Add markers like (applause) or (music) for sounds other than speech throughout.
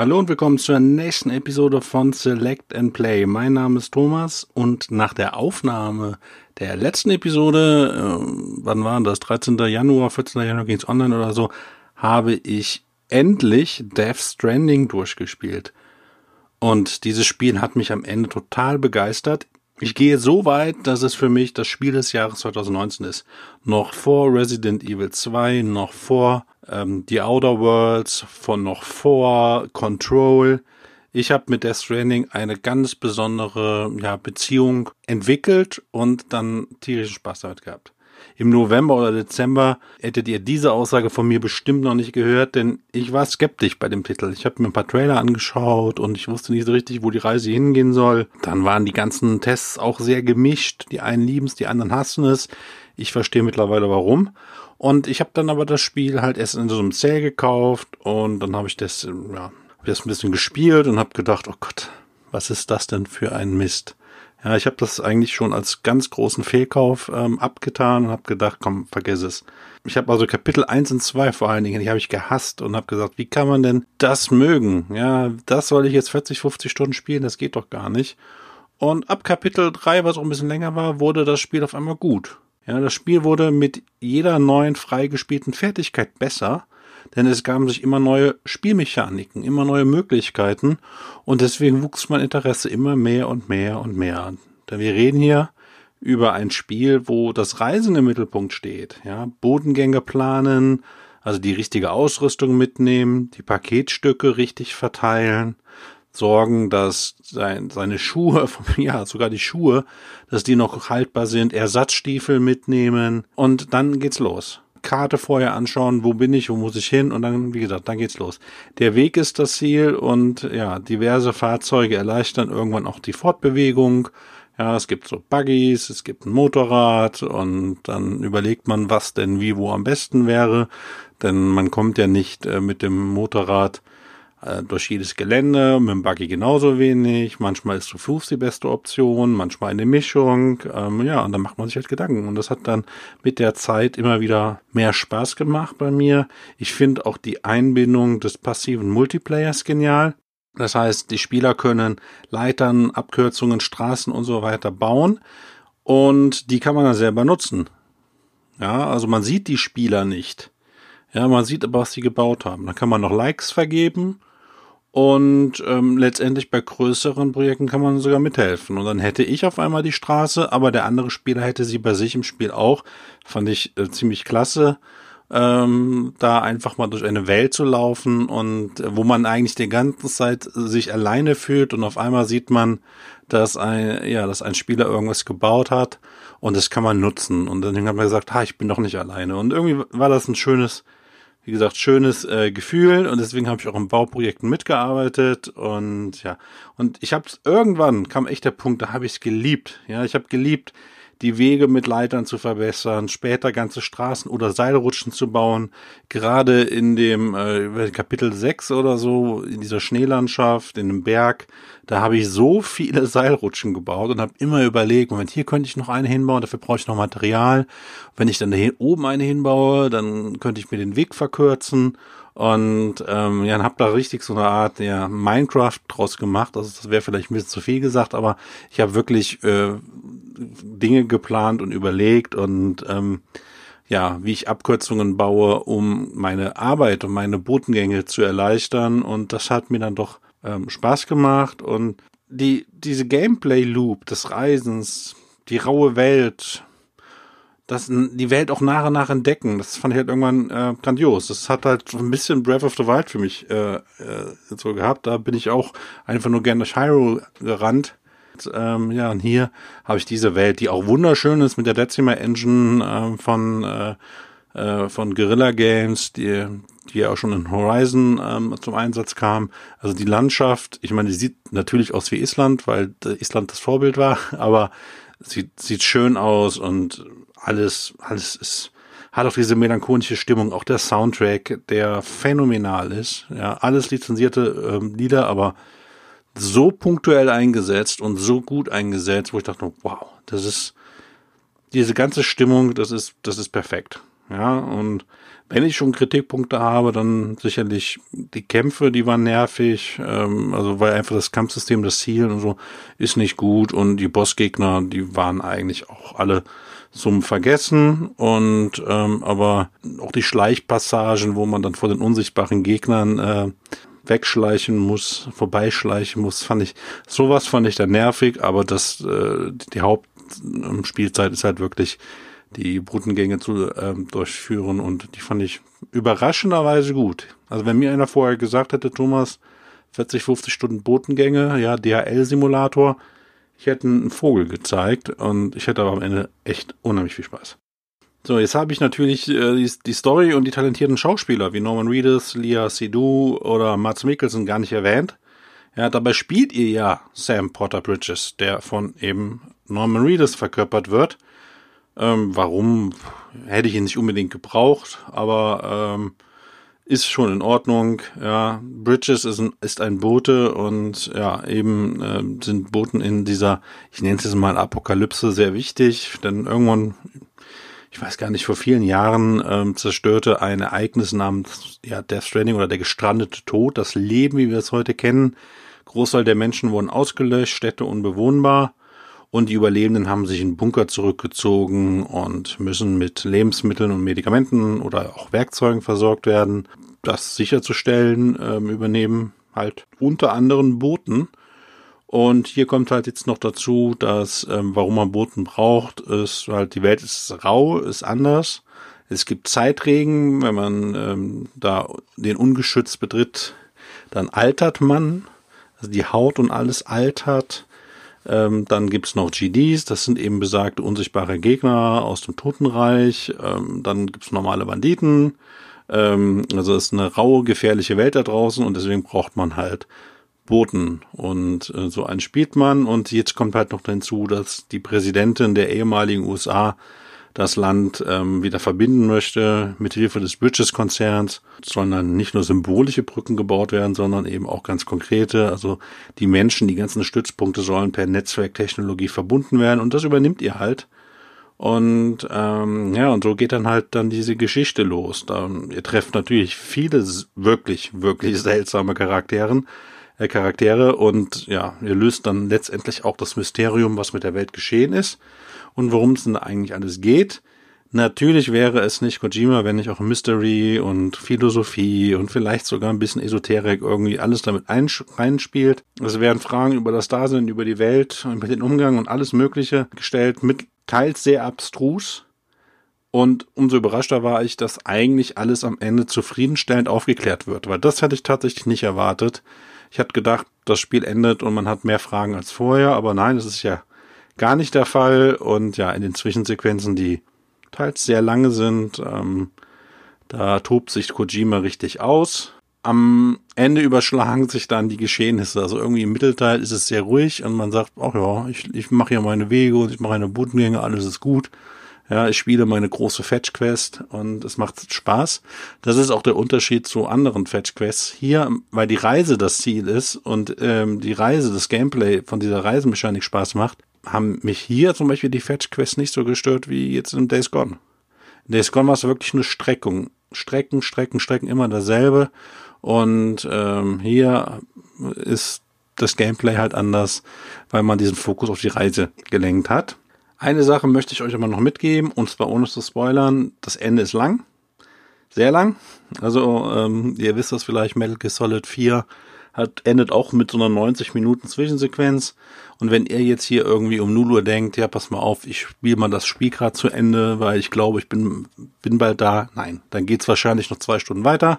Hallo und willkommen zur nächsten Episode von Select and Play. Mein Name ist Thomas und nach der Aufnahme der letzten Episode, äh, wann war das? 13. Januar, 14. Januar ging's online oder so, habe ich endlich Death Stranding durchgespielt. Und dieses Spiel hat mich am Ende total begeistert. Ich gehe so weit, dass es für mich das Spiel des Jahres 2019 ist. Noch vor Resident Evil 2, noch vor ähm, The Outer Worlds, von noch vor Control. Ich habe mit Death Stranding eine ganz besondere ja, Beziehung entwickelt und dann tierischen Spaß damit gehabt. Im November oder Dezember hättet ihr diese Aussage von mir bestimmt noch nicht gehört, denn ich war skeptisch bei dem Titel. Ich habe mir ein paar Trailer angeschaut und ich wusste nicht so richtig, wo die Reise hingehen soll. Dann waren die ganzen Tests auch sehr gemischt. Die einen lieben es, die anderen hassen es. Ich verstehe mittlerweile warum. Und ich habe dann aber das Spiel halt erst in so einem Sale gekauft und dann habe ich das, ja, hab das ein bisschen gespielt und habe gedacht, oh Gott, was ist das denn für ein Mist? Ja, ich habe das eigentlich schon als ganz großen Fehlkauf ähm, abgetan und habe gedacht, komm, vergiss es. Ich habe also Kapitel 1 und 2 vor allen Dingen, die habe ich gehasst und habe gesagt, wie kann man denn das mögen? Ja, das soll ich jetzt 40, 50 Stunden spielen, das geht doch gar nicht. Und ab Kapitel 3, was auch ein bisschen länger war, wurde das Spiel auf einmal gut. Ja, das Spiel wurde mit jeder neuen freigespielten Fertigkeit besser, denn es gaben sich immer neue Spielmechaniken, immer neue Möglichkeiten und deswegen wuchs mein Interesse immer mehr und mehr und mehr. Denn wir reden hier über ein Spiel, wo das Reisen im Mittelpunkt steht, ja, Bodengänge planen, also die richtige Ausrüstung mitnehmen, die Paketstücke richtig verteilen, sorgen, dass sein, seine Schuhe, (laughs) ja, sogar die Schuhe, dass die noch haltbar sind, Ersatzstiefel mitnehmen und dann geht's los. Karte vorher anschauen, wo bin ich, wo muss ich hin und dann, wie gesagt, dann geht's los. Der Weg ist das Ziel und ja, diverse Fahrzeuge erleichtern irgendwann auch die Fortbewegung. Ja, es gibt so Buggies, es gibt ein Motorrad und dann überlegt man, was denn wie wo am besten wäre, denn man kommt ja nicht äh, mit dem Motorrad äh, durch jedes Gelände, mit dem Buggy genauso wenig. Manchmal ist zu Fuß die beste Option, manchmal eine Mischung. Ähm, ja, und dann macht man sich halt Gedanken. Und das hat dann mit der Zeit immer wieder mehr Spaß gemacht bei mir. Ich finde auch die Einbindung des passiven Multiplayers genial. Das heißt, die Spieler können Leitern, Abkürzungen, Straßen und so weiter bauen. Und die kann man dann selber nutzen. Ja, also man sieht die Spieler nicht. Ja, man sieht aber, was sie gebaut haben. Dann kann man noch Likes vergeben und ähm, letztendlich bei größeren Projekten kann man sogar mithelfen. Und dann hätte ich auf einmal die Straße, aber der andere Spieler hätte sie bei sich im Spiel auch. Fand ich äh, ziemlich klasse, ähm, da einfach mal durch eine Welt zu laufen und äh, wo man eigentlich die ganze Zeit sich alleine fühlt und auf einmal sieht man, dass ein, ja, dass ein Spieler irgendwas gebaut hat und das kann man nutzen. Und dann hat man gesagt, ha, ich bin doch nicht alleine. Und irgendwie war das ein schönes, wie gesagt, schönes äh, Gefühl und deswegen habe ich auch in Bauprojekten mitgearbeitet und ja, und ich habe irgendwann kam echt der Punkt, da habe ich es geliebt. Ja, ich habe geliebt, die Wege mit Leitern zu verbessern, später ganze Straßen oder Seilrutschen zu bauen. Gerade in dem äh, Kapitel 6 oder so, in dieser Schneelandschaft, in dem Berg, da habe ich so viele (laughs) Seilrutschen gebaut und habe immer überlegt, Moment, hier könnte ich noch eine hinbauen, dafür brauche ich noch Material. Wenn ich dann da oben eine hinbaue, dann könnte ich mir den Weg verkürzen und ähm, ja, hab da richtig so eine Art ja, Minecraft draus gemacht. Also das wäre vielleicht ein bisschen zu viel gesagt, aber ich habe wirklich äh, Dinge geplant und überlegt und ähm, ja, wie ich Abkürzungen baue, um meine Arbeit und meine Botengänge zu erleichtern. Und das hat mir dann doch ähm, Spaß gemacht. Und die, diese Gameplay-Loop des Reisens, die raue Welt, das, die Welt auch nach und nach entdecken, das fand ich halt irgendwann äh, grandios. Das hat halt ein bisschen Breath of the Wild für mich äh, äh, so gehabt. Da bin ich auch einfach nur gerne durch Hyrule gerannt ähm, ja, und hier habe ich diese Welt, die auch wunderschön ist mit der Decima Engine ähm, von, äh, äh, von Guerilla Games, die, die ja auch schon in Horizon ähm, zum Einsatz kam. Also die Landschaft, ich meine, die sieht natürlich aus wie Island, weil Island das Vorbild war, (laughs) aber sieht, sieht schön aus und alles, alles ist, hat auch diese melancholische Stimmung, auch der Soundtrack, der phänomenal ist. Ja, alles lizenzierte ähm, Lieder, aber so punktuell eingesetzt und so gut eingesetzt, wo ich dachte, wow, das ist diese ganze Stimmung, das ist, das ist perfekt. Ja, und Wenn ich schon Kritikpunkte habe, dann sicherlich die Kämpfe, die waren nervig, ähm, also weil einfach das Kampfsystem, das Zielen und so ist nicht gut und die Bossgegner, die waren eigentlich auch alle zum Vergessen und ähm, aber auch die Schleichpassagen, wo man dann vor den unsichtbaren Gegnern äh, wegschleichen muss, vorbeischleichen muss, fand ich, sowas fand ich dann nervig, aber das, äh, die Hauptspielzeit ist halt wirklich die Brutengänge zu ähm, durchführen und die fand ich überraschenderweise gut. Also wenn mir einer vorher gesagt hätte, Thomas, 40, 50 Stunden Botengänge, ja, DHL-Simulator, ich hätte einen Vogel gezeigt und ich hätte aber am Ende echt unheimlich viel Spaß. So, jetzt habe ich natürlich äh, die, die, Story und die talentierten Schauspieler wie Norman Reedus, Leah Seydoux oder Mats Mikkelsen gar nicht erwähnt. Ja, dabei spielt ihr ja Sam Potter Bridges, der von eben Norman Reedus verkörpert wird. Ähm, warum hätte ich ihn nicht unbedingt gebraucht, aber ähm, ist schon in Ordnung. Ja, Bridges ist ein, ist ein Bote und ja, eben äh, sind Boten in dieser, ich nenne es jetzt mal Apokalypse, sehr wichtig, denn irgendwann, ich weiß gar nicht, vor vielen Jahren ähm, zerstörte ein Ereignis namens ja, Death Stranding oder der gestrandete Tod, das Leben, wie wir es heute kennen. Großteil der Menschen wurden ausgelöscht, Städte unbewohnbar und die Überlebenden haben sich in Bunker zurückgezogen und müssen mit Lebensmitteln und Medikamenten oder auch Werkzeugen versorgt werden. Das sicherzustellen ähm, übernehmen halt unter anderem Booten. Und hier kommt halt jetzt noch dazu, dass ähm, warum man Booten braucht, ist halt die Welt ist rau, ist anders. Es gibt Zeitregen, wenn man ähm, da den ungeschützt betritt, dann altert man. Also die Haut und alles altert. Ähm, dann gibt's noch GDs, das sind eben besagte unsichtbare Gegner aus dem Totenreich. Ähm, dann gibt's normale Banditen. Ähm, also es ist eine raue, gefährliche Welt da draußen und deswegen braucht man halt Boten. Und äh, so einen spielt man. Und jetzt kommt halt noch hinzu, dass die Präsidentin der ehemaligen USA das Land ähm, wieder verbinden möchte mit Hilfe des Bridges-Konzerns, sondern nicht nur symbolische Brücken gebaut werden, sondern eben auch ganz konkrete. Also die Menschen, die ganzen Stützpunkte sollen per Netzwerktechnologie verbunden werden und das übernimmt ihr halt. Und ähm, ja, und so geht dann halt dann diese Geschichte los. Da, ihr trefft natürlich viele wirklich, wirklich (laughs) seltsame Charakteren, äh, Charaktere und ja, ihr löst dann letztendlich auch das Mysterium, was mit der Welt geschehen ist und worum es denn eigentlich alles geht. Natürlich wäre es nicht Kojima, wenn nicht auch Mystery und Philosophie und vielleicht sogar ein bisschen Esoterik irgendwie alles damit reinspielt. Es werden Fragen über das Dasein, über die Welt, über den Umgang und alles Mögliche gestellt, mit teils sehr abstrus. Und umso überraschter war ich, dass eigentlich alles am Ende zufriedenstellend aufgeklärt wird, weil das hätte ich tatsächlich nicht erwartet. Ich hatte gedacht, das Spiel endet und man hat mehr Fragen als vorher, aber nein, es ist ja gar nicht der Fall. Und ja, in den Zwischensequenzen, die teils sehr lange sind, ähm, da tobt sich Kojima richtig aus. Am Ende überschlagen sich dann die Geschehnisse. Also irgendwie im Mittelteil ist es sehr ruhig und man sagt, ach ja, ich, ich mache hier meine Wege und ich mache eine Bootengänge, alles ist gut. Ja, ich spiele meine große Fetch Quest und es macht Spaß. Das ist auch der Unterschied zu anderen Fetch Quests. Hier, weil die Reise das Ziel ist und ähm, die Reise, das Gameplay von dieser Reisemechanik Spaß macht, haben mich hier zum Beispiel die Fetch Quest nicht so gestört wie jetzt in Days Gone. In Days Gone war es wirklich eine Streckung. Strecken, Strecken, Strecken, immer dasselbe. Und ähm, hier ist das Gameplay halt anders, weil man diesen Fokus auf die Reise gelenkt hat. Eine Sache möchte ich euch aber noch mitgeben, und zwar ohne zu spoilern. Das Ende ist lang. Sehr lang. Also, ähm, ihr wisst das vielleicht, Metal Gear Solid 4 hat, endet auch mit so einer 90 Minuten Zwischensequenz. Und wenn ihr jetzt hier irgendwie um 0 Uhr denkt, ja, pass mal auf, ich spiele mal das Spiel gerade zu Ende, weil ich glaube, ich bin, bin bald da. Nein, dann geht's wahrscheinlich noch zwei Stunden weiter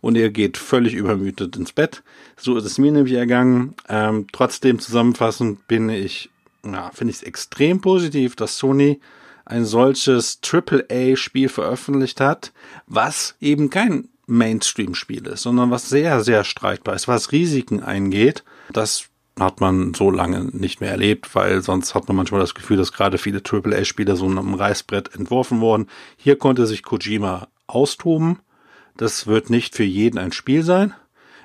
und ihr geht völlig übermüdet ins Bett. So ist es mir nämlich ergangen. Ähm, trotzdem zusammenfassend bin ich, ja, finde ich es extrem positiv, dass Sony ein solches AAA-Spiel veröffentlicht hat, was eben kein Mainstream-Spiel ist, sondern was sehr, sehr streitbar ist, was Risiken eingeht. Das hat man so lange nicht mehr erlebt, weil sonst hat man manchmal das Gefühl, dass gerade viele AAA-Spiele so am Reißbrett entworfen wurden. Hier konnte sich Kojima austoben. Das wird nicht für jeden ein Spiel sein.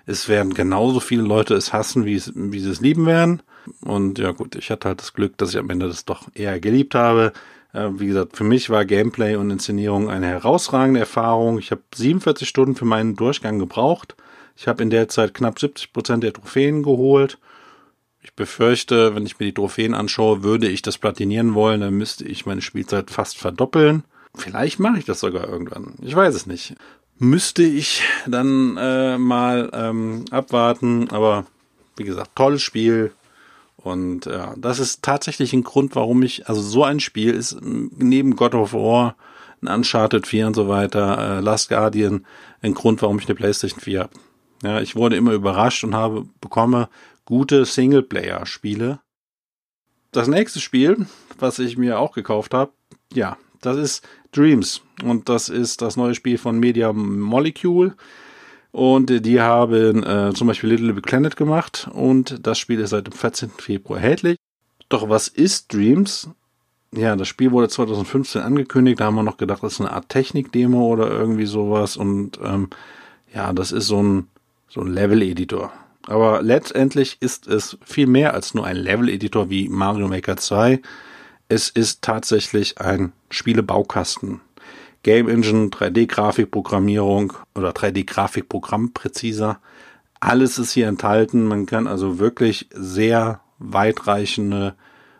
Es werden genauso viele Leute es hassen, wie, es, wie sie es lieben werden. Und ja gut, ich hatte halt das Glück, dass ich am Ende das doch eher geliebt habe. Äh, wie gesagt, für mich war Gameplay und Inszenierung eine herausragende Erfahrung. Ich habe 47 Stunden für meinen Durchgang gebraucht. Ich habe in der Zeit knapp 70 Prozent der Trophäen geholt. Ich befürchte, wenn ich mir die Trophäen anschaue, würde ich das platinieren wollen, dann müsste ich meine Spielzeit fast verdoppeln. Vielleicht mache ich das sogar irgendwann. Ich weiß es nicht. Müsste ich dann äh, mal ähm, abwarten, aber wie gesagt, tolles Spiel. Und ja, das ist tatsächlich ein Grund, warum ich, also so ein Spiel ist neben God of War, ein Uncharted 4 und so weiter, äh, Last Guardian, ein Grund, warum ich eine PlayStation 4 habe. Ja, ich wurde immer überrascht und habe bekomme gute Singleplayer-Spiele. Das nächste Spiel, was ich mir auch gekauft habe, ja, das ist Dreams und das ist das neue Spiel von Media Molecule. Und die haben äh, zum Beispiel Little Big Planet gemacht und das Spiel ist seit dem 14. Februar erhältlich. Doch was ist Dreams? Ja, das Spiel wurde 2015 angekündigt, da haben wir noch gedacht, das ist eine Art Technik-Demo oder irgendwie sowas und ähm, ja, das ist so ein, so ein Level-Editor. Aber letztendlich ist es viel mehr als nur ein Level-Editor wie Mario Maker 2. Es ist tatsächlich ein Spielebaukasten. Game Engine, 3D-Grafikprogrammierung oder 3D-Grafikprogramm präziser. Alles ist hier enthalten. Man kann also wirklich sehr weitreichende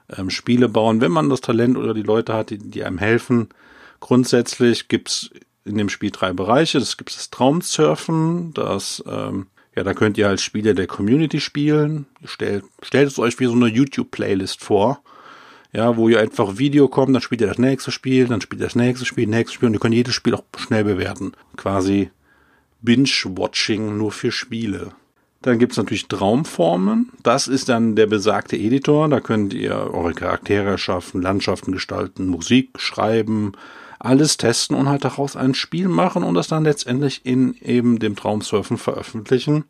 ähm, Spiele bauen, wenn man das Talent oder die Leute hat, die, die einem helfen. Grundsätzlich gibt's in dem Spiel drei Bereiche. Das gibt das Traumsurfen, das ähm, ja, da könnt ihr als Spieler der Community spielen. Stellt, stellt es euch wie so eine YouTube-Playlist vor ja, wo ihr einfach Video kommt, dann spielt ihr das nächste Spiel, dann spielt ihr das nächste Spiel, nächstes Spiel und ihr könnt jedes Spiel auch schnell bewerten. Quasi Binge-Watching nur für Spiele. Dann gibt's natürlich Traumformen. Das ist dann der besagte Editor. Da könnt ihr eure Charaktere schaffen, Landschaften gestalten, Musik schreiben, alles testen und halt daraus ein Spiel machen und das dann letztendlich in eben dem Traumsurfen veröffentlichen.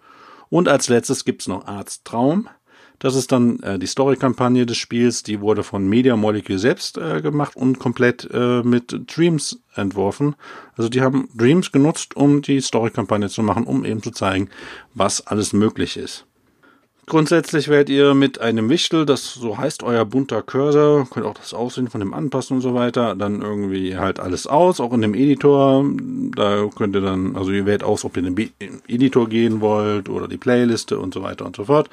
Und als letztes gibt's noch Arzttraum. Das ist dann äh, die Story-Kampagne des Spiels, die wurde von Media Molecule selbst äh, gemacht und komplett äh, mit Dreams entworfen. Also die haben Dreams genutzt, um die Story-Kampagne zu machen, um eben zu zeigen, was alles möglich ist. Grundsätzlich werdet ihr mit einem Wichtel, das so heißt euer bunter Cursor, könnt auch das Aussehen von dem anpassen und so weiter, dann irgendwie halt alles aus, auch in dem Editor, da könnt ihr dann, also ihr wählt aus, ob ihr in den Editor gehen wollt oder die Playliste und so weiter und so fort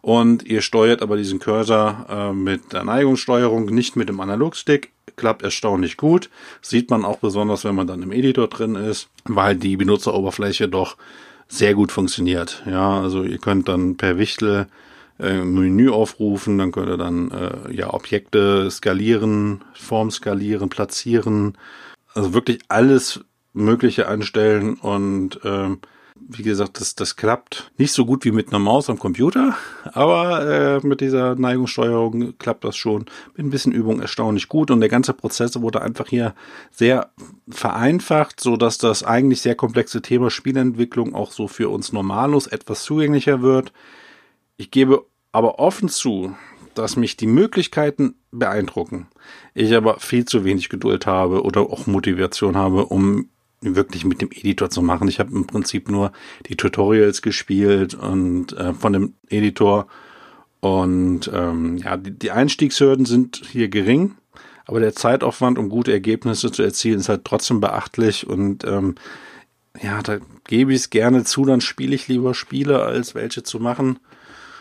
und ihr steuert aber diesen Cursor äh, mit der Neigungssteuerung, nicht mit dem Analogstick. Klappt erstaunlich gut. Sieht man auch besonders, wenn man dann im Editor drin ist, weil die Benutzeroberfläche doch sehr gut funktioniert. Ja, also ihr könnt dann per Wichtel äh, Menü aufrufen, dann könnt ihr dann äh, ja Objekte skalieren, Form skalieren, platzieren, also wirklich alles Mögliche anstellen und ähm, wie gesagt, das, das klappt nicht so gut wie mit einer Maus am Computer, aber äh, mit dieser Neigungssteuerung klappt das schon mit ein bisschen Übung erstaunlich gut und der ganze Prozess wurde einfach hier sehr vereinfacht, so dass das eigentlich sehr komplexe Thema Spielentwicklung auch so für uns Normalos etwas zugänglicher wird. Ich gebe aber offen zu, dass mich die Möglichkeiten beeindrucken. Ich aber viel zu wenig Geduld habe oder auch Motivation habe, um wirklich mit dem Editor zu machen. Ich habe im Prinzip nur die Tutorials gespielt und äh, von dem Editor. Und ähm, ja, die, die Einstiegshürden sind hier gering, aber der Zeitaufwand, um gute Ergebnisse zu erzielen, ist halt trotzdem beachtlich. Und ähm, ja, da gebe ich es gerne zu, dann spiele ich lieber Spiele, als welche zu machen.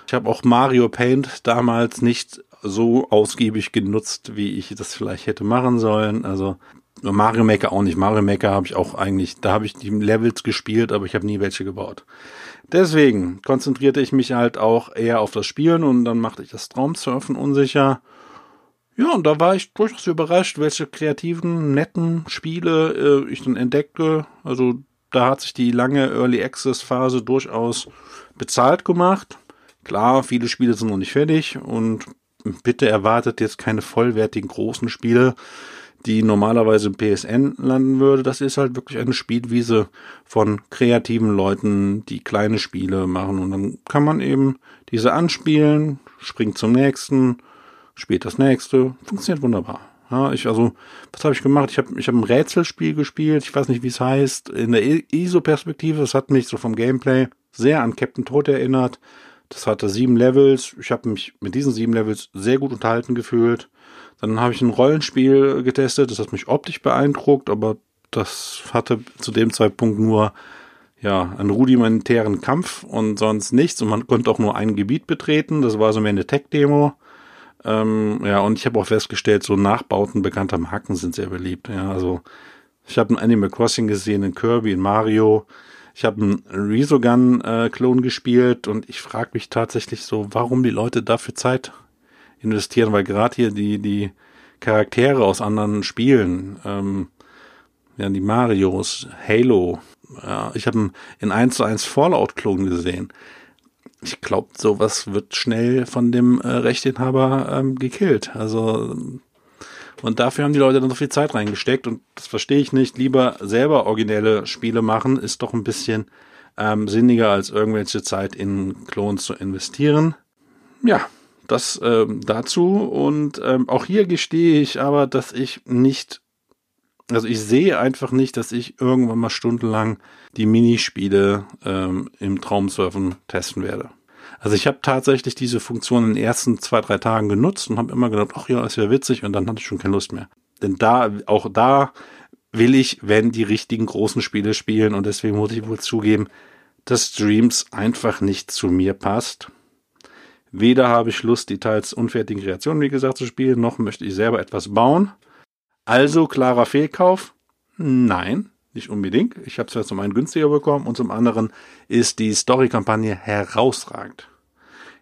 Ich habe auch Mario Paint damals nicht so ausgiebig genutzt, wie ich das vielleicht hätte machen sollen. Also Mario Maker auch nicht. Mario Maker habe ich auch eigentlich, da habe ich die Levels gespielt, aber ich habe nie welche gebaut. Deswegen konzentrierte ich mich halt auch eher auf das Spielen und dann machte ich das Traumsurfen unsicher. Ja, und da war ich durchaus überrascht, welche kreativen, netten Spiele äh, ich dann entdeckte. Also da hat sich die lange Early Access Phase durchaus bezahlt gemacht. Klar, viele Spiele sind noch nicht fertig und bitte erwartet jetzt keine vollwertigen großen Spiele die normalerweise im PSN landen würde. Das ist halt wirklich eine Spielwiese von kreativen Leuten, die kleine Spiele machen. Und dann kann man eben diese anspielen, springt zum nächsten, spielt das nächste. Funktioniert wunderbar. Ja, ich, also, was habe ich gemacht? Ich habe ich hab ein Rätselspiel gespielt, ich weiß nicht, wie es heißt, in der ISO-Perspektive. Das hat mich so vom Gameplay sehr an Captain Toad erinnert. Das hatte sieben Levels. Ich habe mich mit diesen sieben Levels sehr gut unterhalten gefühlt. Dann habe ich ein Rollenspiel getestet, das hat mich optisch beeindruckt, aber das hatte zu dem Zeitpunkt nur ja, einen rudimentären Kampf und sonst nichts. Und man konnte auch nur ein Gebiet betreten. Das war so mehr eine Tech-Demo. Ähm, ja, und ich habe auch festgestellt, so Nachbauten bekannter Marken sind sehr beliebt. Ja, also ich habe ein Animal Crossing gesehen, in Kirby, in Mario. Ich habe einen Resogun-Klon äh, gespielt und ich frage mich tatsächlich so, warum die Leute dafür Zeit investieren, weil gerade hier die, die Charaktere aus anderen Spielen, ähm, ja, die Marios, Halo, ja, ich habe in 1 zu 1 Fallout-Klon gesehen. Ich glaube, sowas wird schnell von dem äh, Rechteinhaber ähm, gekillt. Also und dafür haben die Leute dann so viel Zeit reingesteckt und das verstehe ich nicht. Lieber selber originelle Spiele machen, ist doch ein bisschen ähm, sinniger, als irgendwelche Zeit in Klons zu investieren. Ja, das ähm, dazu. Und ähm, auch hier gestehe ich aber, dass ich nicht, also ich sehe einfach nicht, dass ich irgendwann mal stundenlang die Minispiele ähm, im Traumsurfen testen werde. Also ich habe tatsächlich diese Funktion in den ersten zwei, drei Tagen genutzt und habe immer gedacht, ach ja, ist ja witzig und dann hatte ich schon keine Lust mehr. Denn da, auch da will ich, wenn die richtigen großen Spiele spielen und deswegen muss ich wohl zugeben, dass Streams einfach nicht zu mir passt. Weder habe ich Lust, die teils unfertigen Kreationen, wie gesagt, zu spielen, noch möchte ich selber etwas bauen. Also klarer Fehlkauf? Nein, nicht unbedingt. Ich habe es ja zum einen günstiger bekommen und zum anderen ist die Story-Kampagne herausragend.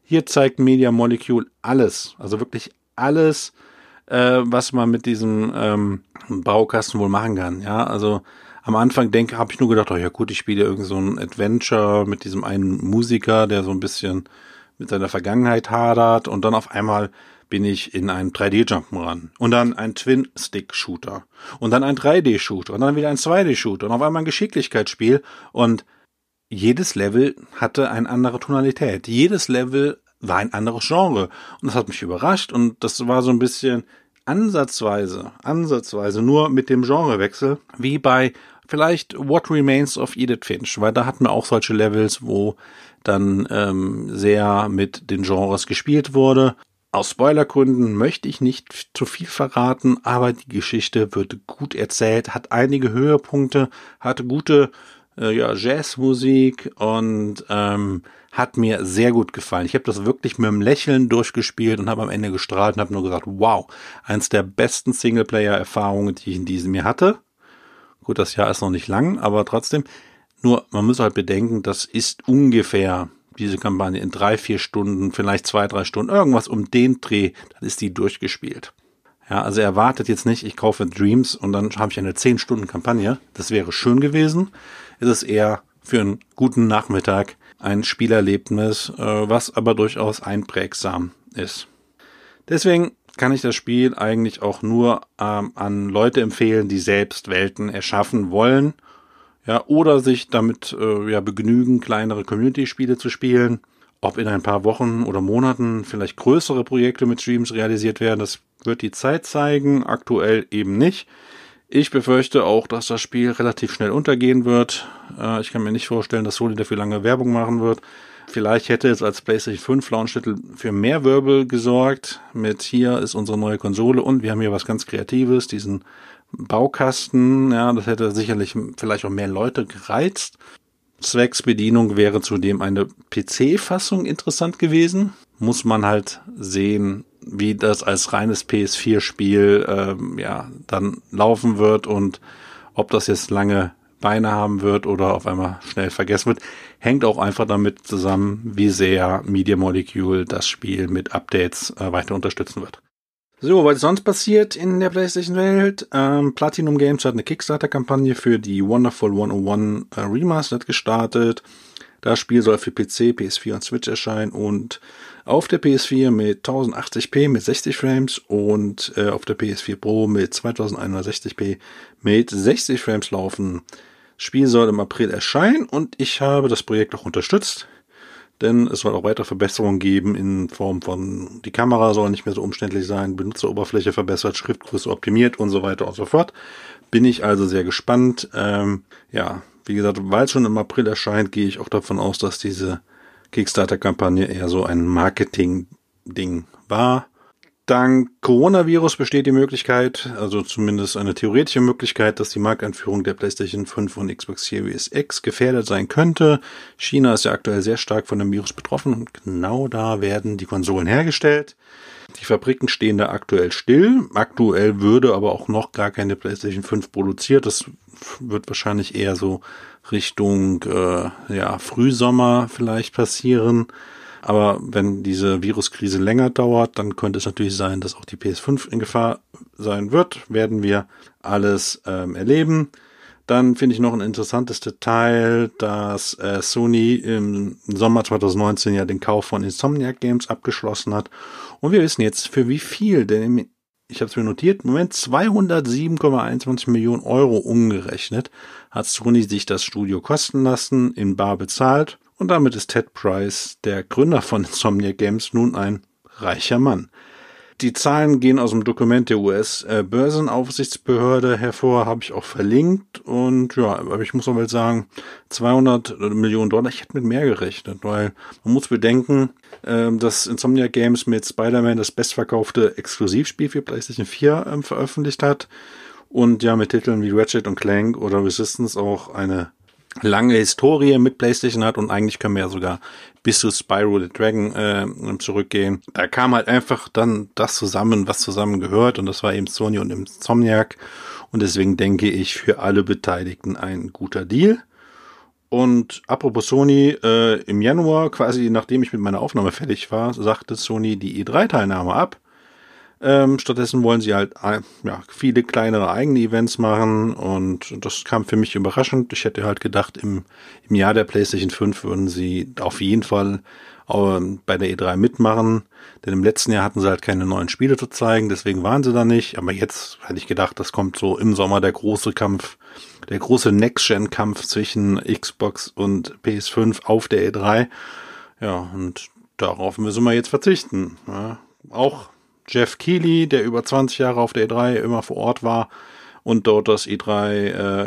Hier zeigt Media Molecule alles, also wirklich alles, äh, was man mit diesem ähm, Baukasten wohl machen kann. Ja, also am Anfang denke, habe ich nur gedacht, oh ja gut, ich spiele irgend so ein Adventure mit diesem einen Musiker, der so ein bisschen mit seiner Vergangenheit hadert und dann auf einmal bin ich in einen 3D-Jump'n'Run und dann ein Twin-Stick-Shooter und dann ein 3D-Shooter und dann wieder ein 2D-Shooter und auf einmal ein Geschicklichkeitsspiel und jedes Level hatte eine andere Tonalität. Jedes Level war ein anderes Genre und das hat mich überrascht und das war so ein bisschen ansatzweise, ansatzweise nur mit dem Genrewechsel wie bei vielleicht What Remains of Edith Finch, weil da hatten wir auch solche Levels, wo dann ähm, sehr mit den Genres gespielt wurde aus Spoilergründen möchte ich nicht zu viel verraten, aber die Geschichte wird gut erzählt, hat einige Höhepunkte, hatte gute äh, ja, Jazzmusik und ähm, hat mir sehr gut gefallen. Ich habe das wirklich mit einem Lächeln durchgespielt und habe am Ende gestrahlt und habe nur gesagt, wow, eins der besten Singleplayer-Erfahrungen, die ich in diesem Jahr hatte. Gut, das Jahr ist noch nicht lang, aber trotzdem. Nur, man muss halt bedenken, das ist ungefähr diese Kampagne in drei, vier Stunden, vielleicht zwei, drei Stunden, irgendwas um den Dreh, dann ist die durchgespielt. Ja, also er wartet jetzt nicht, ich kaufe Dreams und dann habe ich eine zehn Stunden Kampagne. Das wäre schön gewesen. Es ist eher für einen guten Nachmittag ein Spielerlebnis, äh, was aber durchaus einprägsam ist. Deswegen kann ich das Spiel eigentlich auch nur ähm, an Leute empfehlen, die selbst Welten erschaffen wollen ja, oder sich damit äh, ja begnügen, kleinere Community-Spiele zu spielen. Ob in ein paar Wochen oder Monaten vielleicht größere Projekte mit Streams realisiert werden, das wird die Zeit zeigen, aktuell eben nicht. Ich befürchte auch, dass das Spiel relativ schnell untergehen wird. Äh, ich kann mir nicht vorstellen, dass Sony dafür lange Werbung machen wird. Vielleicht hätte es als PlayStation 5 Launch-Titel für mehr Wirbel gesorgt. Mit hier ist unsere neue Konsole und wir haben hier was ganz Kreatives, diesen Baukasten, ja, das hätte sicherlich vielleicht auch mehr Leute gereizt. Zwecksbedienung wäre zudem eine PC-Fassung interessant gewesen. Muss man halt sehen, wie das als reines PS4-Spiel ähm, ja dann laufen wird und ob das jetzt lange Beine haben wird oder auf einmal schnell vergessen wird, hängt auch einfach damit zusammen, wie sehr Media Molecule das Spiel mit Updates äh, weiter unterstützen wird. So, was ist sonst passiert in der PlayStation-Welt? Ähm, Platinum Games hat eine Kickstarter-Kampagne für die Wonderful 101 äh, Remastered gestartet. Das Spiel soll für PC, PS4 und Switch erscheinen und auf der PS4 mit 1080p mit 60 Frames und äh, auf der PS4 Pro mit 2160p mit 60 Frames laufen. Das Spiel soll im April erscheinen und ich habe das Projekt auch unterstützt denn es soll auch weitere Verbesserungen geben in Form von, die Kamera soll nicht mehr so umständlich sein, Benutzeroberfläche verbessert, Schriftgröße optimiert und so weiter und so fort. Bin ich also sehr gespannt. Ähm, ja, wie gesagt, weil es schon im April erscheint, gehe ich auch davon aus, dass diese Kickstarter-Kampagne eher so ein Marketing-Ding war. Dank Coronavirus besteht die Möglichkeit, also zumindest eine theoretische Möglichkeit, dass die Markteinführung der PlayStation 5 und Xbox Series X gefährdet sein könnte. China ist ja aktuell sehr stark von dem Virus betroffen und genau da werden die Konsolen hergestellt. Die Fabriken stehen da aktuell still. Aktuell würde aber auch noch gar keine PlayStation 5 produziert. Das wird wahrscheinlich eher so Richtung äh, ja, Frühsommer vielleicht passieren. Aber wenn diese Viruskrise länger dauert, dann könnte es natürlich sein, dass auch die PS5 in Gefahr sein wird. Werden wir alles ähm, erleben. Dann finde ich noch ein interessantes Detail, dass äh, Sony im Sommer 2019 ja den Kauf von Insomniac Games abgeschlossen hat. Und wir wissen jetzt, für wie viel, denn ich habe es mir notiert, im Moment 207,21 Millionen Euro umgerechnet, hat Sony sich das Studio kosten lassen, in Bar bezahlt und damit ist Ted Price, der Gründer von Insomniac Games, nun ein reicher Mann. Die Zahlen gehen aus dem Dokument der US-Börsenaufsichtsbehörde hervor, habe ich auch verlinkt. Und ja, aber ich muss aber sagen, 200 Millionen Dollar, ich hätte mit mehr gerechnet, weil man muss bedenken, ähm, dass Insomniac Games mit Spider-Man das bestverkaufte Exklusivspiel für PlayStation 4 ähm, veröffentlicht hat. Und ja, mit Titeln wie Ratchet und Clank oder Resistance auch eine lange Historie mit PlayStation hat und eigentlich können wir ja sogar bis zu Spyro the Dragon äh, zurückgehen. Da kam halt einfach dann das zusammen, was zusammen gehört und das war eben Sony und Insomniac und deswegen denke ich für alle Beteiligten ein guter Deal. Und apropos Sony, äh, im Januar, quasi nachdem ich mit meiner Aufnahme fertig war, sagte Sony die E3-Teilnahme ab. Ähm, stattdessen wollen sie halt ja, viele kleinere eigene Events machen und das kam für mich überraschend. Ich hätte halt gedacht, im, im Jahr der PlayStation 5 würden sie auf jeden Fall äh, bei der E3 mitmachen, denn im letzten Jahr hatten sie halt keine neuen Spiele zu zeigen, deswegen waren sie da nicht. Aber jetzt hätte ich gedacht, das kommt so im Sommer der große Kampf, der große Next-Gen-Kampf zwischen Xbox und PS5 auf der E3. Ja, und darauf müssen wir jetzt verzichten. Ja, auch Jeff Keighley, der über 20 Jahre auf der E3 immer vor Ort war und dort das E3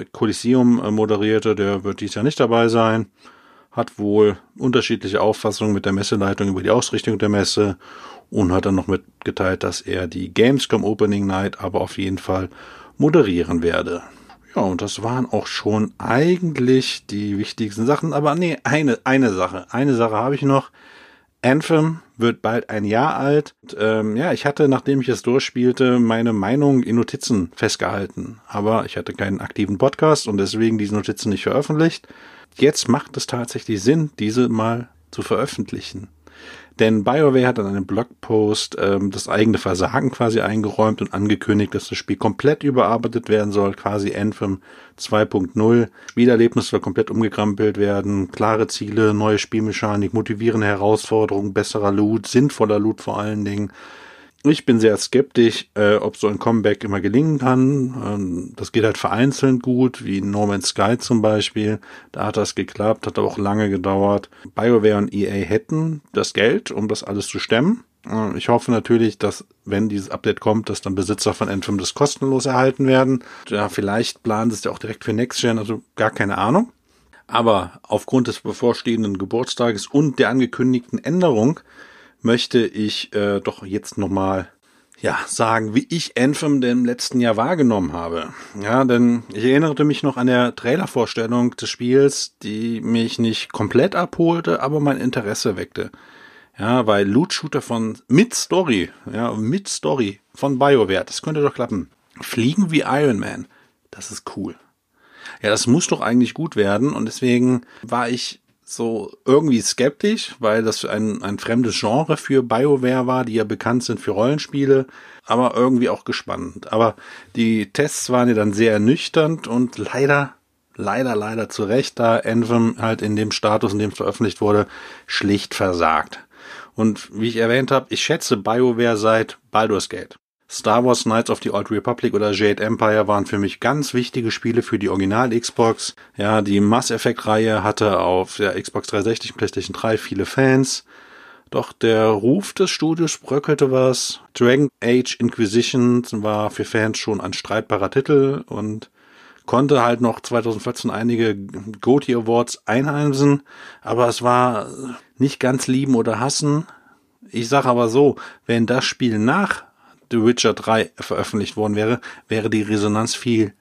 äh, Coliseum äh, moderierte, der wird dies Jahr nicht dabei sein. Hat wohl unterschiedliche Auffassungen mit der Messeleitung über die Ausrichtung der Messe und hat dann noch mitgeteilt, dass er die Gamescom Opening Night aber auf jeden Fall moderieren werde. Ja, und das waren auch schon eigentlich die wichtigsten Sachen. Aber nee, eine, eine Sache. Eine Sache habe ich noch. Anthem wird bald ein Jahr alt. Und, ähm, ja, ich hatte, nachdem ich es durchspielte, meine Meinung in Notizen festgehalten. Aber ich hatte keinen aktiven Podcast und deswegen diese Notizen nicht veröffentlicht. Jetzt macht es tatsächlich Sinn, diese mal zu veröffentlichen. Denn BioWare hat in einem Blogpost ähm, das eigene Versagen quasi eingeräumt und angekündigt, dass das Spiel komplett überarbeitet werden soll, quasi Anthem 2.0. Spielerlebnis soll komplett umgekrampelt werden, klare Ziele, neue Spielmechanik, motivierende Herausforderungen, besserer Loot, sinnvoller Loot vor allen Dingen. Ich bin sehr skeptisch, äh, ob so ein Comeback immer gelingen kann. Ähm, das geht halt vereinzelt gut, wie No Man's Sky zum Beispiel. Da hat das geklappt, hat auch lange gedauert. BioWare und EA hätten das Geld, um das alles zu stemmen. Äh, ich hoffe natürlich, dass, wenn dieses Update kommt, dass dann Besitzer von Anthem das kostenlos erhalten werden. Ja, vielleicht planen sie es ja auch direkt für Next Gen, also gar keine Ahnung. Aber aufgrund des bevorstehenden Geburtstages und der angekündigten Änderung möchte ich äh, doch jetzt nochmal ja, sagen, wie ich Anthem denn im letzten Jahr wahrgenommen habe. Ja, denn ich erinnerte mich noch an der Trailervorstellung des Spiels, die mich nicht komplett abholte, aber mein Interesse weckte. Ja, weil Loot Shooter von mit Story, ja, mit Story von BioWare, das könnte doch klappen. Fliegen wie Iron Man, das ist cool. Ja, das muss doch eigentlich gut werden und deswegen war ich so irgendwie skeptisch, weil das ein, ein fremdes Genre für BioWare war, die ja bekannt sind für Rollenspiele, aber irgendwie auch gespannt. Aber die Tests waren ja dann sehr ernüchternd und leider, leider, leider zu Recht, da Anthem halt in dem Status, in dem es veröffentlicht wurde, schlicht versagt. Und wie ich erwähnt habe, ich schätze BioWare seit Baldur's Gate. Star Wars Knights of the Old Republic oder Jade Empire waren für mich ganz wichtige Spiele für die Original Xbox. Ja, die Mass Effect Reihe hatte auf der Xbox 360 und PlayStation 3 viele Fans. Doch der Ruf des Studios bröckelte was. Dragon Age Inquisition war für Fans schon ein streitbarer Titel und konnte halt noch 2014 einige GOTY Awards einheimsen, aber es war nicht ganz lieben oder hassen. Ich sage aber so, wenn das Spiel nach The Witcher 3 veröffentlicht worden wäre, wäre die Resonanz viel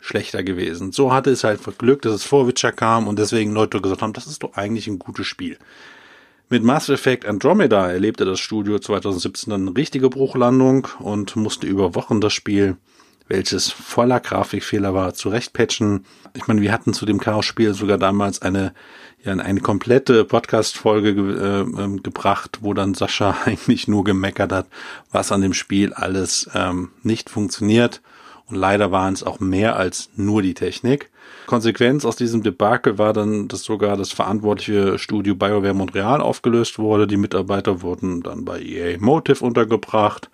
schlechter gewesen. So hatte es halt Glück, dass es vor Witcher kam und deswegen Leute gesagt haben, das ist doch eigentlich ein gutes Spiel. Mit Mass Effect Andromeda erlebte das Studio 2017 dann eine richtige Bruchlandung und musste über Wochen das Spiel, welches voller Grafikfehler war, zurechtpatchen. Ich meine, wir hatten zu dem Chaos-Spiel sogar damals eine, ja, eine komplette Podcast-Folge ge äh, ähm, gebracht, wo dann Sascha (laughs) eigentlich nur gemeckert hat, was an dem Spiel alles ähm, nicht funktioniert. Und leider waren es auch mehr als nur die Technik. Konsequenz aus diesem Debakel war dann, dass sogar das verantwortliche Studio BioWare Montreal aufgelöst wurde. Die Mitarbeiter wurden dann bei EA Motive untergebracht.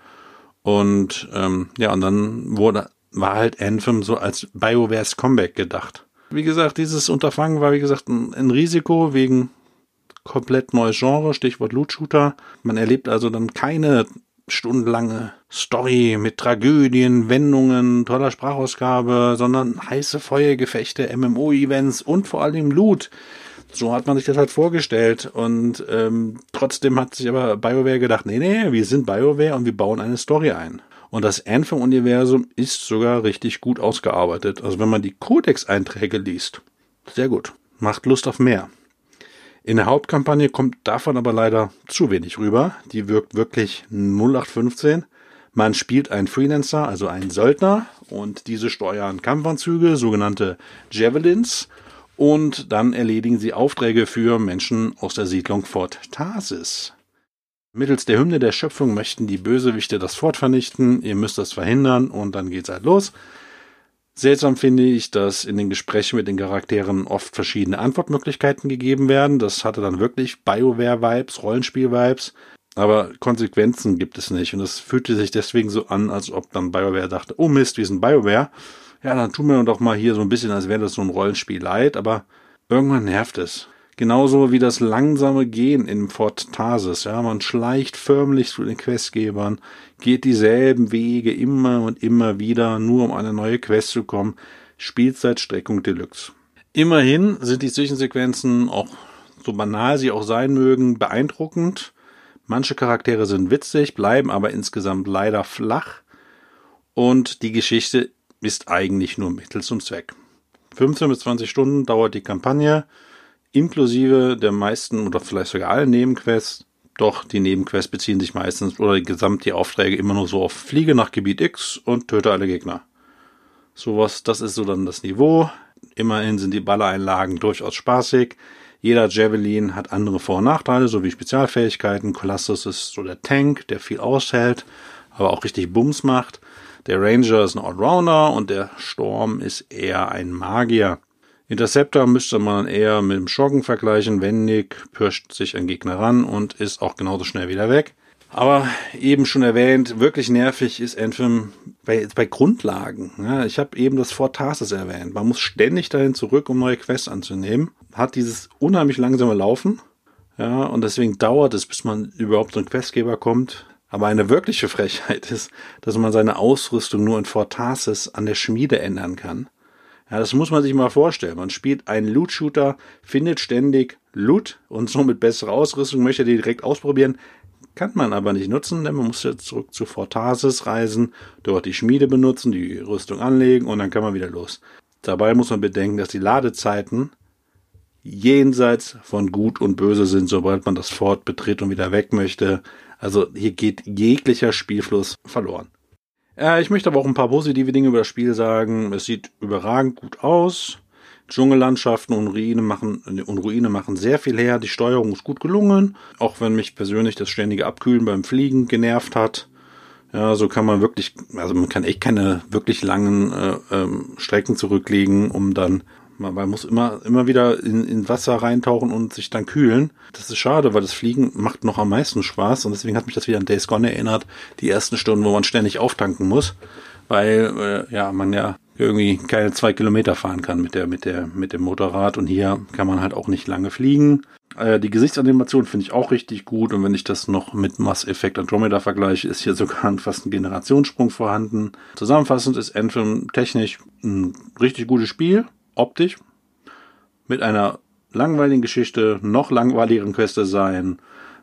Und ähm, ja, und dann wurde, war halt Anthem so als BioWares Comeback gedacht. Wie gesagt, dieses Unterfangen war, wie gesagt, ein, ein Risiko wegen komplett neues Genre, Stichwort Loot Shooter. Man erlebt also dann keine stundenlange Story mit Tragödien, Wendungen, toller Sprachausgabe, sondern heiße Feuergefechte, MMO-Events und vor allem Loot. So hat man sich das halt vorgestellt. Und ähm, trotzdem hat sich aber BioWare gedacht, nee, nee, wir sind BioWare und wir bauen eine Story ein. Und das Anthem-Universum ist sogar richtig gut ausgearbeitet. Also wenn man die Codex-Einträge liest, sehr gut. Macht Lust auf mehr. In der Hauptkampagne kommt davon aber leider zu wenig rüber. Die wirkt wirklich 0815. Man spielt einen Freelancer, also einen Söldner, und diese steuern Kampfanzüge, sogenannte Javelins, und dann erledigen sie Aufträge für Menschen aus der Siedlung Fort Tarsis. Mittels der Hymne der Schöpfung möchten die Bösewichte das Fort vernichten, ihr müsst das verhindern und dann geht's halt los. Seltsam finde ich, dass in den Gesprächen mit den Charakteren oft verschiedene Antwortmöglichkeiten gegeben werden. Das hatte dann wirklich BioWare-Vibes, Rollenspiel-Vibes, aber Konsequenzen gibt es nicht. Und es fühlte sich deswegen so an, als ob dann BioWare dachte, oh Mist, wir sind BioWare. Ja, dann tun wir doch mal hier so ein bisschen, als wäre das so ein Rollenspiel leid, aber irgendwann nervt es. Genauso wie das langsame Gehen in Fort Tarsis. Ja, man schleicht förmlich zu den Questgebern, geht dieselben Wege immer und immer wieder, nur um eine neue Quest zu kommen. Spielzeitstreckung Deluxe. Immerhin sind die Zwischensequenzen auch so banal sie auch sein mögen, beeindruckend. Manche Charaktere sind witzig, bleiben aber insgesamt leider flach. Und die Geschichte ist eigentlich nur Mittel zum Zweck. 15 bis 20 Stunden dauert die Kampagne inklusive der meisten oder vielleicht sogar allen Nebenquests. Doch die Nebenquests beziehen sich meistens oder die gesamte Aufträge immer nur so auf Fliege nach Gebiet X und töte alle Gegner. Sowas, das ist so dann das Niveau. Immerhin sind die Ballereinlagen durchaus spaßig. Jeder Javelin hat andere Vor- und Nachteile, sowie Spezialfähigkeiten. Colossus ist so der Tank, der viel aushält, aber auch richtig Bums macht. Der Ranger ist ein Allrounder und der Storm ist eher ein Magier. Interceptor müsste man eher mit dem Schocken vergleichen. Wendig, pirscht sich ein Gegner ran und ist auch genauso schnell wieder weg. Aber eben schon erwähnt, wirklich nervig ist Anthem bei, bei Grundlagen. Ja, ich habe eben das Fort Tarsis erwähnt. Man muss ständig dahin zurück, um neue Quests anzunehmen. Hat dieses unheimlich langsame Laufen. Ja, und deswegen dauert es, bis man überhaupt ein Questgeber kommt. Aber eine wirkliche Frechheit ist, dass man seine Ausrüstung nur in Fort Tarsis an der Schmiede ändern kann. Ja, das muss man sich mal vorstellen. Man spielt einen Loot-Shooter, findet ständig Loot und somit bessere Ausrüstung, möchte die direkt ausprobieren. Kann man aber nicht nutzen, denn man muss jetzt zurück zu Fortasis reisen, dort die Schmiede benutzen, die Rüstung anlegen und dann kann man wieder los. Dabei muss man bedenken, dass die Ladezeiten jenseits von Gut und Böse sind, sobald man das Fort betritt und wieder weg möchte. Also hier geht jeglicher Spielfluss verloren. Äh, ich möchte aber auch ein paar positive Dinge über das Spiel sagen. Es sieht überragend gut aus. Dschungellandschaften und Ruine machen, und Ruine machen sehr viel her. Die Steuerung ist gut gelungen. Auch wenn mich persönlich das ständige Abkühlen beim Fliegen genervt hat. Ja, so kann man wirklich, also man kann echt keine wirklich langen äh, ähm, Strecken zurücklegen, um dann man, man muss immer, immer wieder in, in Wasser reintauchen und sich dann kühlen. Das ist schade, weil das Fliegen macht noch am meisten Spaß und deswegen hat mich das wieder an Days Gone erinnert. Die ersten Stunden, wo man ständig auftanken muss, weil äh, ja man ja irgendwie keine zwei Kilometer fahren kann mit der, mit der, mit dem Motorrad. Und hier kann man halt auch nicht lange fliegen. Äh, die Gesichtsanimation finde ich auch richtig gut. Und wenn ich das noch mit Mass Effect Andromeda vergleiche, ist hier (laughs) sogar fast ein Generationssprung vorhanden. Zusammenfassend ist Anthem technisch ein richtig gutes Spiel. Optisch. Mit einer langweiligen Geschichte, noch langweiligeren Quest-Design,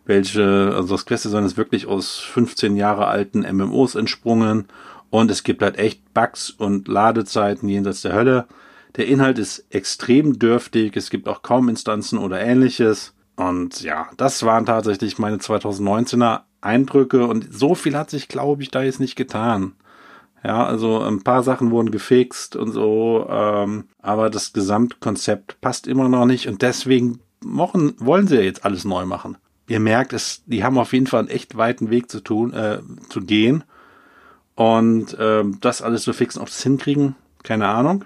welche, also das Quest-Design ist wirklich aus 15 Jahre alten MMOs entsprungen und es gibt halt echt Bugs und Ladezeiten jenseits der Hölle. Der Inhalt ist extrem dürftig, es gibt auch kaum Instanzen oder ähnliches. Und ja, das waren tatsächlich meine 2019er Eindrücke und so viel hat sich, glaube ich, da jetzt nicht getan. Ja, also ein paar Sachen wurden gefixt und so, ähm, aber das Gesamtkonzept passt immer noch nicht und deswegen machen, wollen sie ja jetzt alles neu machen. Ihr merkt, es, die haben auf jeden Fall einen echt weiten Weg zu tun, äh, zu gehen und ähm, das alles zu fixen, ob sie es hinkriegen, keine Ahnung.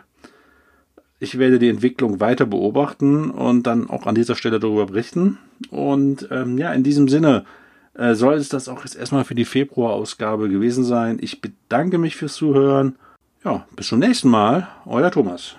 Ich werde die Entwicklung weiter beobachten und dann auch an dieser Stelle darüber berichten. Und ähm, ja, in diesem Sinne, soll es das auch jetzt erstmal für die Februarausgabe gewesen sein. Ich bedanke mich fürs Zuhören. Ja, bis zum nächsten Mal. Euer Thomas.